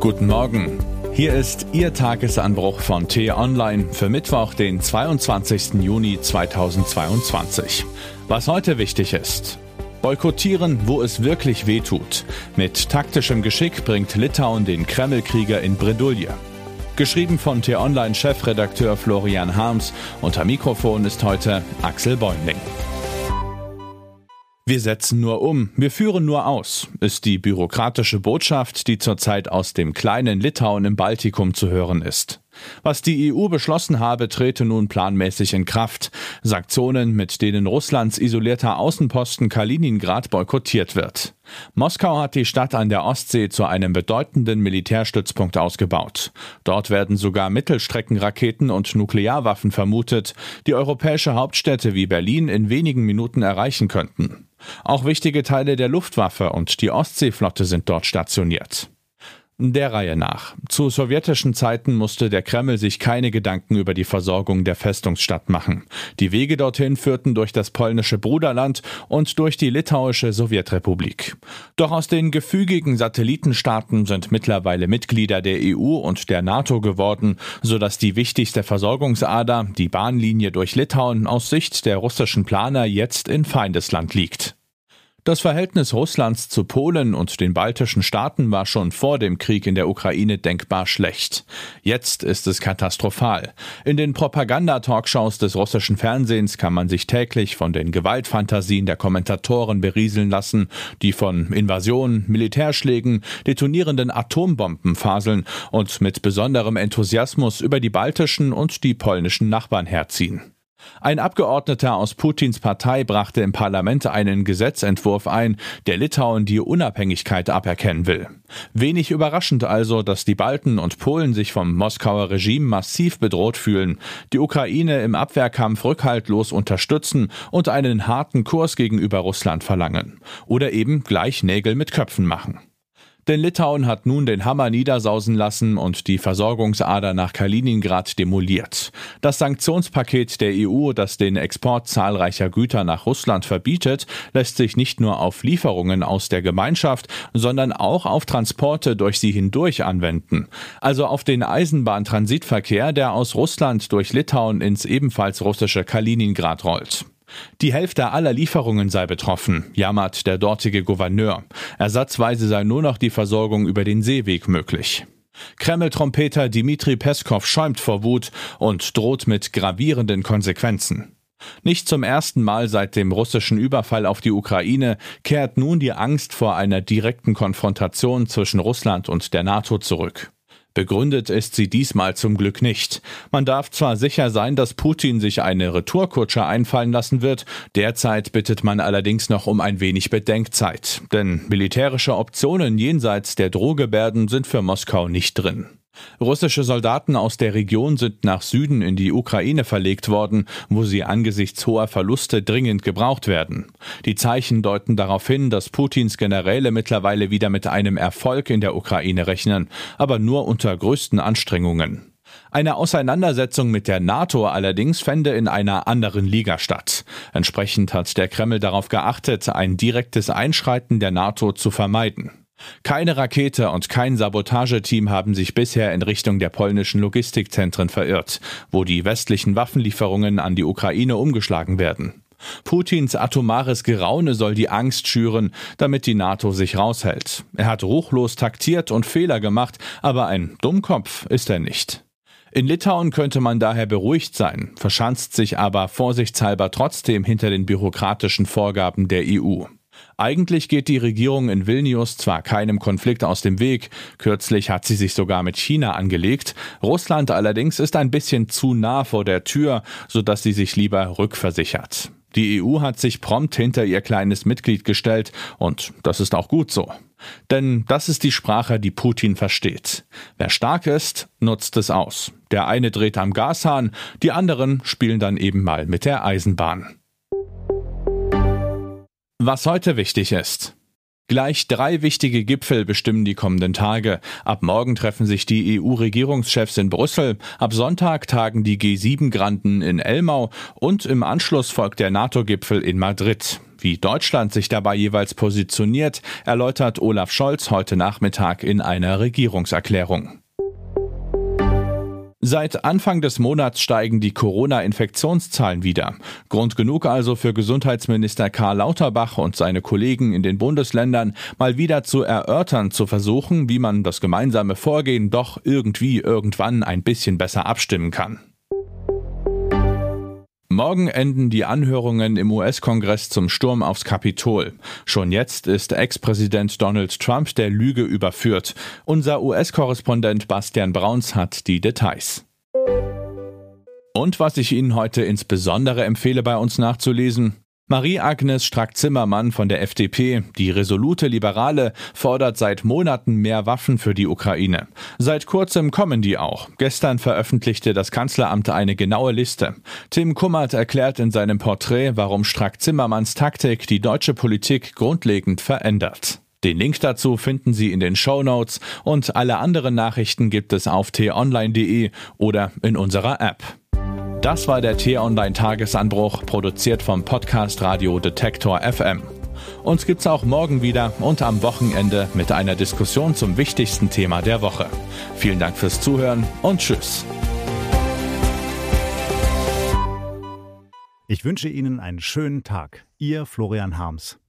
Guten Morgen. Hier ist Ihr Tagesanbruch von T-Online für Mittwoch, den 22. Juni 2022. Was heute wichtig ist. Boykottieren, wo es wirklich weh tut. Mit taktischem Geschick bringt Litauen den Kremlkrieger in Bredouille. Geschrieben von T-Online-Chefredakteur Florian Harms. Unter Mikrofon ist heute Axel Bäumling. Wir setzen nur um, wir führen nur aus, ist die bürokratische Botschaft, die zurzeit aus dem kleinen Litauen im Baltikum zu hören ist. Was die EU beschlossen habe, trete nun planmäßig in Kraft. Sanktionen, mit denen Russlands isolierter Außenposten Kaliningrad boykottiert wird. Moskau hat die Stadt an der Ostsee zu einem bedeutenden Militärstützpunkt ausgebaut. Dort werden sogar Mittelstreckenraketen und Nuklearwaffen vermutet, die europäische Hauptstädte wie Berlin in wenigen Minuten erreichen könnten. Auch wichtige Teile der Luftwaffe und die Ostseeflotte sind dort stationiert. Der Reihe nach. Zu sowjetischen Zeiten musste der Kreml sich keine Gedanken über die Versorgung der Festungsstadt machen. Die Wege dorthin führten durch das polnische Bruderland und durch die litauische Sowjetrepublik. Doch aus den gefügigen Satellitenstaaten sind mittlerweile Mitglieder der EU und der NATO geworden, sodass die wichtigste Versorgungsader, die Bahnlinie durch Litauen, aus Sicht der russischen Planer jetzt in Feindesland liegt. Das Verhältnis Russlands zu Polen und den baltischen Staaten war schon vor dem Krieg in der Ukraine denkbar schlecht. Jetzt ist es katastrophal. In den Propagandatalkshows des russischen Fernsehens kann man sich täglich von den Gewaltfantasien der Kommentatoren berieseln lassen, die von Invasionen, Militärschlägen, detonierenden Atombomben faseln und mit besonderem Enthusiasmus über die baltischen und die polnischen Nachbarn herziehen. Ein Abgeordneter aus Putins Partei brachte im Parlament einen Gesetzentwurf ein, der Litauen die Unabhängigkeit aberkennen will. Wenig überraschend also, dass die Balten und Polen sich vom Moskauer Regime massiv bedroht fühlen, die Ukraine im Abwehrkampf rückhaltlos unterstützen und einen harten Kurs gegenüber Russland verlangen. Oder eben gleich Nägel mit Köpfen machen. Denn Litauen hat nun den Hammer niedersausen lassen und die Versorgungsader nach Kaliningrad demoliert. Das Sanktionspaket der EU, das den Export zahlreicher Güter nach Russland verbietet, lässt sich nicht nur auf Lieferungen aus der Gemeinschaft, sondern auch auf Transporte durch sie hindurch anwenden. Also auf den Eisenbahntransitverkehr, der aus Russland durch Litauen ins ebenfalls russische Kaliningrad rollt. Die Hälfte aller Lieferungen sei betroffen, jammert der dortige Gouverneur. Ersatzweise sei nur noch die Versorgung über den Seeweg möglich. Kreml-Trompeter Dmitri Peskov schäumt vor Wut und droht mit gravierenden Konsequenzen. Nicht zum ersten Mal seit dem russischen Überfall auf die Ukraine kehrt nun die Angst vor einer direkten Konfrontation zwischen Russland und der NATO zurück. Begründet ist sie diesmal zum Glück nicht. Man darf zwar sicher sein, dass Putin sich eine Retourkutsche einfallen lassen wird, derzeit bittet man allerdings noch um ein wenig Bedenkzeit, denn militärische Optionen jenseits der Drohgebärden sind für Moskau nicht drin. Russische Soldaten aus der Region sind nach Süden in die Ukraine verlegt worden, wo sie angesichts hoher Verluste dringend gebraucht werden. Die Zeichen deuten darauf hin, dass Putins Generäle mittlerweile wieder mit einem Erfolg in der Ukraine rechnen, aber nur unter größten Anstrengungen. Eine Auseinandersetzung mit der NATO allerdings fände in einer anderen Liga statt. Entsprechend hat der Kreml darauf geachtet, ein direktes Einschreiten der NATO zu vermeiden. Keine Rakete und kein Sabotageteam haben sich bisher in Richtung der polnischen Logistikzentren verirrt, wo die westlichen Waffenlieferungen an die Ukraine umgeschlagen werden. Putins atomares Geraune soll die Angst schüren, damit die NATO sich raushält. Er hat ruchlos taktiert und Fehler gemacht, aber ein Dummkopf ist er nicht. In Litauen könnte man daher beruhigt sein, verschanzt sich aber vorsichtshalber trotzdem hinter den bürokratischen Vorgaben der EU. Eigentlich geht die Regierung in Vilnius zwar keinem Konflikt aus dem Weg, kürzlich hat sie sich sogar mit China angelegt, Russland allerdings ist ein bisschen zu nah vor der Tür, sodass sie sich lieber rückversichert. Die EU hat sich prompt hinter ihr kleines Mitglied gestellt und das ist auch gut so. Denn das ist die Sprache, die Putin versteht. Wer stark ist, nutzt es aus. Der eine dreht am Gashahn, die anderen spielen dann eben mal mit der Eisenbahn. Was heute wichtig ist. Gleich drei wichtige Gipfel bestimmen die kommenden Tage. Ab morgen treffen sich die EU-Regierungschefs in Brüssel, ab Sonntag tagen die G7-Granden in Elmau und im Anschluss folgt der NATO-Gipfel in Madrid. Wie Deutschland sich dabei jeweils positioniert, erläutert Olaf Scholz heute Nachmittag in einer Regierungserklärung. Seit Anfang des Monats steigen die Corona-Infektionszahlen wieder. Grund genug also für Gesundheitsminister Karl Lauterbach und seine Kollegen in den Bundesländern mal wieder zu erörtern, zu versuchen, wie man das gemeinsame Vorgehen doch irgendwie irgendwann ein bisschen besser abstimmen kann. Morgen enden die Anhörungen im US-Kongress zum Sturm aufs Kapitol. Schon jetzt ist Ex-Präsident Donald Trump der Lüge überführt. Unser US-Korrespondent Bastian Brauns hat die Details. Und was ich Ihnen heute insbesondere empfehle, bei uns nachzulesen, Marie-Agnes Strack-Zimmermann von der FDP, die resolute Liberale, fordert seit Monaten mehr Waffen für die Ukraine. Seit kurzem kommen die auch. Gestern veröffentlichte das Kanzleramt eine genaue Liste. Tim Kummert erklärt in seinem Porträt, warum Strack-Zimmermanns Taktik die deutsche Politik grundlegend verändert. Den Link dazu finden Sie in den Show Notes und alle anderen Nachrichten gibt es auf t-online.de oder in unserer App. Das war der T-Online Tagesanbruch, produziert vom Podcast Radio Detektor FM. Uns gibt's auch morgen wieder und am Wochenende mit einer Diskussion zum wichtigsten Thema der Woche. Vielen Dank fürs Zuhören und Tschüss. Ich wünsche Ihnen einen schönen Tag. Ihr Florian Harms.